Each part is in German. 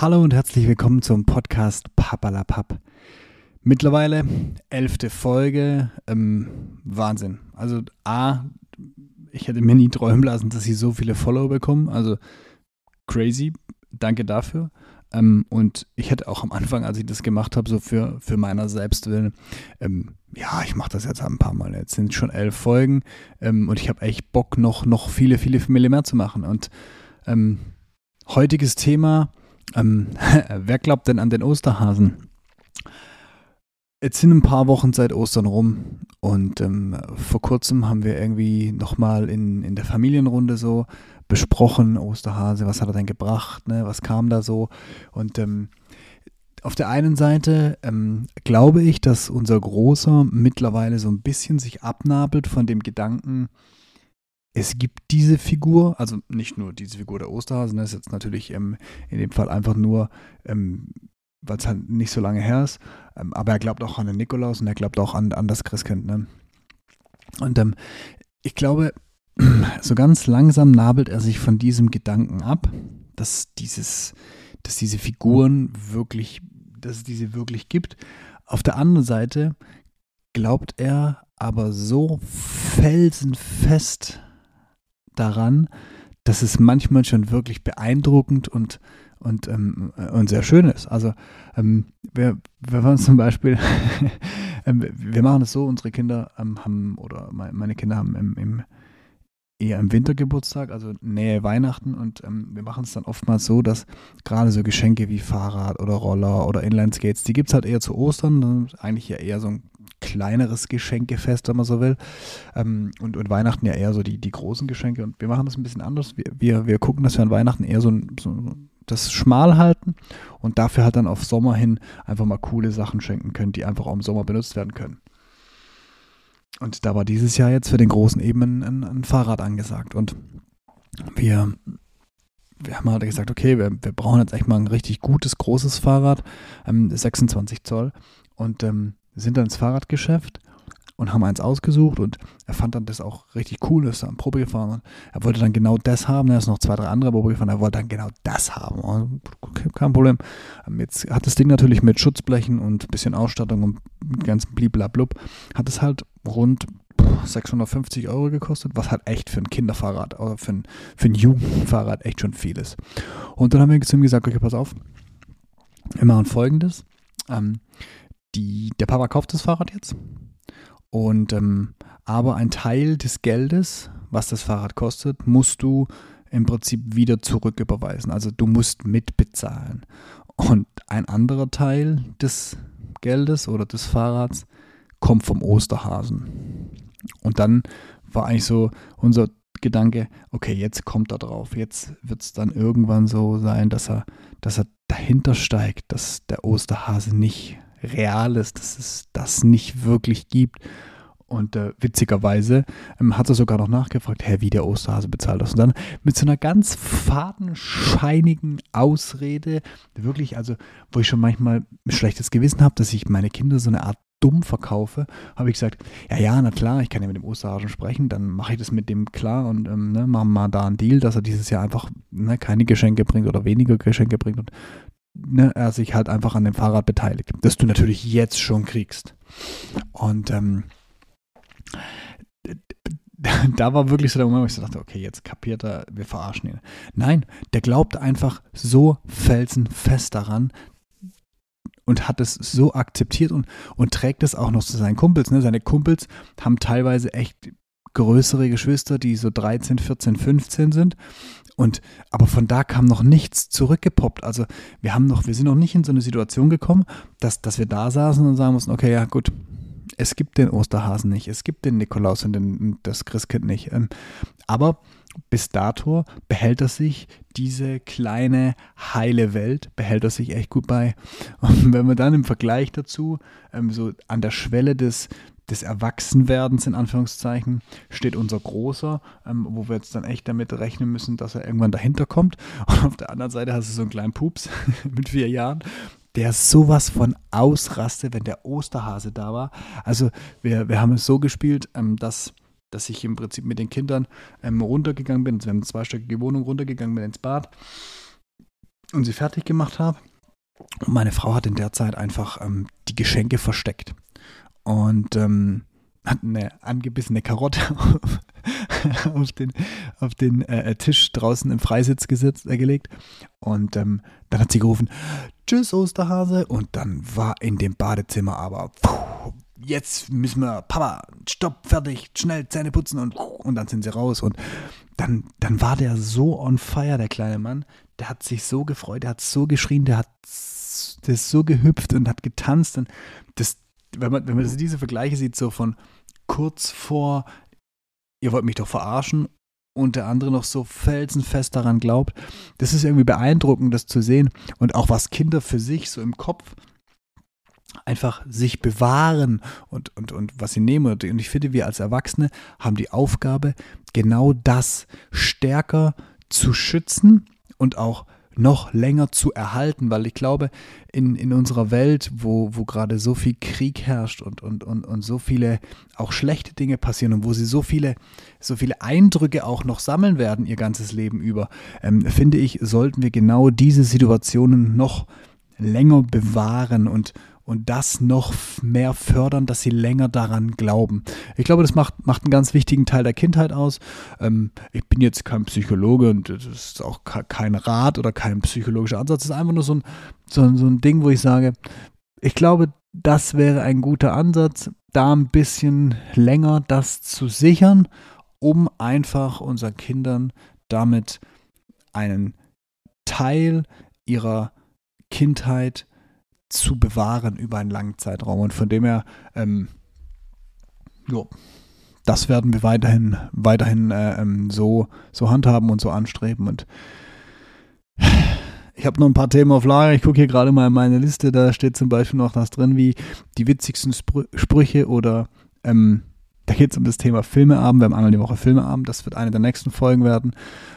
Hallo und herzlich willkommen zum Podcast Papalapap. Mittlerweile elfte Folge. Ähm, Wahnsinn. Also A, ich hätte mir nie träumen lassen, dass ich so viele Follower bekomme. Also crazy. Danke dafür. Ähm, und ich hätte auch am Anfang, als ich das gemacht habe, so für, für meiner Selbstwillen, ähm, ja, ich mache das jetzt ein paar Mal. Jetzt sind schon elf Folgen ähm, und ich habe echt Bock, noch, noch viele, viele Familie mehr zu machen. Und ähm, heutiges Thema, ähm, wer glaubt denn an den Osterhasen? Jetzt sind ein paar Wochen seit Ostern rum und ähm, vor kurzem haben wir irgendwie nochmal in, in der Familienrunde so besprochen, Osterhase, was hat er denn gebracht, ne? was kam da so und ähm, auf der einen Seite ähm, glaube ich, dass unser Großer mittlerweile so ein bisschen sich abnabelt von dem Gedanken, es gibt diese Figur, also nicht nur diese Figur der Osterhasen, das ist jetzt natürlich ähm, in dem Fall einfach nur ähm, weil es halt nicht so lange her ist. Ähm, aber er glaubt auch an den Nikolaus und er glaubt auch an, an das Christkind. Ne? Und ähm, ich glaube, so ganz langsam nabelt er sich von diesem Gedanken ab, dass dieses, dass diese Figuren wirklich, dass es diese wirklich gibt. Auf der anderen Seite glaubt er aber so felsenfest daran, dass es manchmal schon wirklich beeindruckend und und, ähm, und sehr schön ist. Also ähm, wir, wir waren zum Beispiel, ähm, wir machen es so, unsere Kinder ähm, haben, oder meine Kinder haben im, im, eher im Wintergeburtstag, also Nähe Weihnachten und ähm, wir machen es dann oftmals so, dass gerade so Geschenke wie Fahrrad oder Roller oder Inline-Skates, die gibt es halt eher zu Ostern, eigentlich ja eher so ein kleineres Geschenkefest, wenn man so will. Ähm, und, und Weihnachten ja eher so die, die großen Geschenke. Und wir machen das ein bisschen anders. Wir, wir, wir gucken, dass wir an Weihnachten eher so, so das schmal halten und dafür halt dann auf Sommer hin einfach mal coole Sachen schenken können, die einfach auch im Sommer benutzt werden können. Und da war dieses Jahr jetzt für den großen eben ein, ein Fahrrad angesagt. Und wir, wir haben halt gesagt, okay, wir, wir brauchen jetzt echt mal ein richtig gutes, großes Fahrrad, ähm, 26 Zoll. Und ähm, sind dann ins Fahrradgeschäft und haben eins ausgesucht und er fand dann das auch richtig cool, ist dann Probe gefahren und er wollte dann genau das haben, er ist noch zwei, drei andere Probe gefahren, er wollte dann genau das haben. Okay, kein Problem. Ähm, jetzt hat das Ding natürlich mit Schutzblechen und ein bisschen Ausstattung und ganzen bliblablub, hat es halt rund 650 Euro gekostet, was halt echt für ein Kinderfahrrad oder für ein, für ein Jugendfahrrad echt schon viel ist. Und dann haben wir zu ihm gesagt, okay, pass auf, wir machen folgendes. Ähm, die, der Papa kauft das Fahrrad jetzt und ähm, aber ein Teil des Geldes, was das Fahrrad kostet, musst du im Prinzip wieder zurücküberweisen. Also du musst mitbezahlen. Und ein anderer Teil des Geldes oder des Fahrrads kommt vom Osterhasen. Und dann war eigentlich so unser Gedanke, okay, jetzt kommt er drauf. Jetzt wird es dann irgendwann so sein, dass er, dass er dahinter steigt, dass der Osterhase nicht real ist, dass es das nicht wirklich gibt. Und äh, witzigerweise ähm, hat er sogar noch nachgefragt, hä, wie der Osterhase bezahlt das. Und dann mit so einer ganz fadenscheinigen Ausrede, wirklich, also, wo ich schon manchmal ein schlechtes Gewissen habe, dass ich meine Kinder so eine Art dumm verkaufe, habe ich gesagt, ja, ja, na klar, ich kann ja mit dem Osterhasen sprechen, dann mache ich das mit dem klar und ähm, ne, machen mal da einen Deal, dass er dieses Jahr einfach ne, keine Geschenke bringt oder weniger Geschenke bringt und ne, er sich halt einfach an dem Fahrrad beteiligt, das du natürlich jetzt schon kriegst. Und ähm, da war wirklich so der Moment, wo ich so dachte, okay, jetzt kapiert er, wir verarschen ihn. Nein, der glaubt einfach so felsenfest daran und hat es so akzeptiert und, und trägt es auch noch zu seinen Kumpels. Ne? Seine Kumpels haben teilweise echt größere Geschwister, die so 13, 14, 15 sind. Und aber von da kam noch nichts zurückgepoppt. Also wir haben noch, wir sind noch nicht in so eine Situation gekommen, dass, dass wir da saßen und sagen mussten, okay, ja gut, es gibt den Osterhasen nicht, es gibt den Nikolaus und den, das Christkind nicht. Ähm, aber bis dato behält er sich diese kleine heile Welt, behält er sich echt gut bei. Und wenn man dann im Vergleich dazu ähm, so an der Schwelle des, des Erwachsenwerdens in Anführungszeichen steht unser Großer, ähm, wo wir jetzt dann echt damit rechnen müssen, dass er irgendwann dahinter kommt. Und auf der anderen Seite hast du so einen kleinen Pups mit vier Jahren, der sowas von ausraste, wenn der Osterhase da war. Also wir, wir haben es so gespielt, ähm, dass dass ich im Prinzip mit den Kindern ähm, runtergegangen bin. Also wir haben eine zweistöckige Wohnung runtergegangen bin ins Bad und sie fertig gemacht habe. Und meine Frau hat in der Zeit einfach ähm, die Geschenke versteckt und ähm, hat eine angebissene Karotte auf, den, auf den äh, Tisch draußen im Freisitz gesetzt, äh, gelegt. Und ähm, dann hat sie gerufen, Tschüss Osterhase. Und dann war in dem Badezimmer aber, puh, jetzt müssen wir, Papa, stopp, fertig, schnell Zähne putzen und, und dann sind sie raus. Und dann, dann war der so on fire, der kleine Mann. Der hat sich so gefreut, der hat so geschrien, der hat das so gehüpft und hat getanzt. Und das, wenn man, wenn man diese Vergleiche sieht, so von kurz vor ihr wollt mich doch verarschen und der andere noch so felsenfest daran glaubt. Das ist irgendwie beeindruckend, das zu sehen. Und auch was Kinder für sich so im Kopf einfach sich bewahren und, und, und was sie nehmen. Und ich finde, wir als Erwachsene haben die Aufgabe, genau das stärker zu schützen und auch noch länger zu erhalten, weil ich glaube, in, in unserer Welt, wo, wo gerade so viel Krieg herrscht und, und, und, und so viele auch schlechte Dinge passieren und wo sie so viele, so viele Eindrücke auch noch sammeln werden, ihr ganzes Leben über, ähm, finde ich, sollten wir genau diese Situationen noch länger bewahren und, und das noch mehr fördern, dass sie länger daran glauben. Ich glaube, das macht, macht einen ganz wichtigen Teil der Kindheit aus. Ähm, ich bin jetzt kein Psychologe und das ist auch kein Rat oder kein psychologischer Ansatz. Es ist einfach nur so ein, so, so ein Ding, wo ich sage, ich glaube, das wäre ein guter Ansatz, da ein bisschen länger das zu sichern, um einfach unseren Kindern damit einen Teil ihrer Kindheit zu bewahren über einen langen Zeitraum. Und von dem her, ähm, jo, das werden wir weiterhin, weiterhin äh, ähm, so, so handhaben und so anstreben. Und ich habe noch ein paar Themen auf Lager. Ich gucke hier gerade mal in meine Liste. Da steht zum Beispiel noch das drin wie die witzigsten Sprü Sprüche oder ähm, da geht es um das Thema Filmeabend. Wir haben einmal die Woche Filmeabend. Das wird eine der nächsten Folgen werden.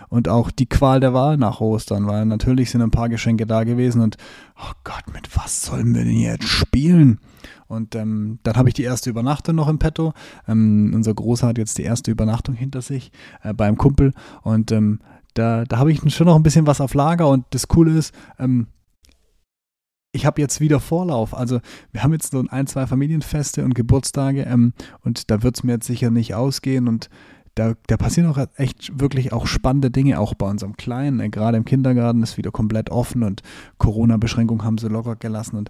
Und auch die Qual der Wahl nach Ostern, weil natürlich sind ein paar Geschenke da gewesen. Und oh Gott, mit was sollen wir denn jetzt spielen? Und ähm, dann habe ich die erste Übernachtung noch im Petto. Ähm, unser Großer hat jetzt die erste Übernachtung hinter sich äh, beim Kumpel. Und ähm, da, da habe ich schon noch ein bisschen was auf Lager. Und das Coole ist, ähm, ich habe jetzt wieder Vorlauf. Also wir haben jetzt so ein, zwei Familienfeste und Geburtstage ähm, und da wird es mir jetzt sicher nicht ausgehen und da, da, passieren auch echt wirklich auch spannende Dinge, auch bei unserem Kleinen. Äh, gerade im Kindergarten ist wieder komplett offen und Corona-Beschränkungen haben sie locker gelassen und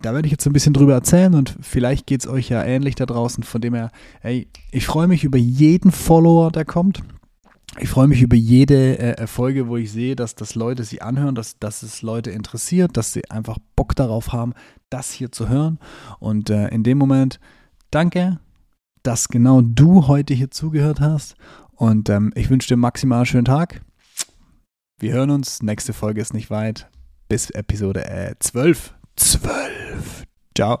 da werde ich jetzt ein bisschen drüber erzählen und vielleicht geht es euch ja ähnlich da draußen. Von dem her, ey, ich freue mich über jeden Follower, der kommt. Ich freue mich über jede äh, Folge, wo ich sehe, dass das Leute sie anhören, dass, dass es Leute interessiert, dass sie einfach Bock darauf haben, das hier zu hören. Und äh, in dem Moment, danke, dass genau du heute hier zugehört hast. Und ähm, ich wünsche dir maximal schönen Tag. Wir hören uns. Nächste Folge ist nicht weit. Bis Episode äh, 12. 12. Ciao.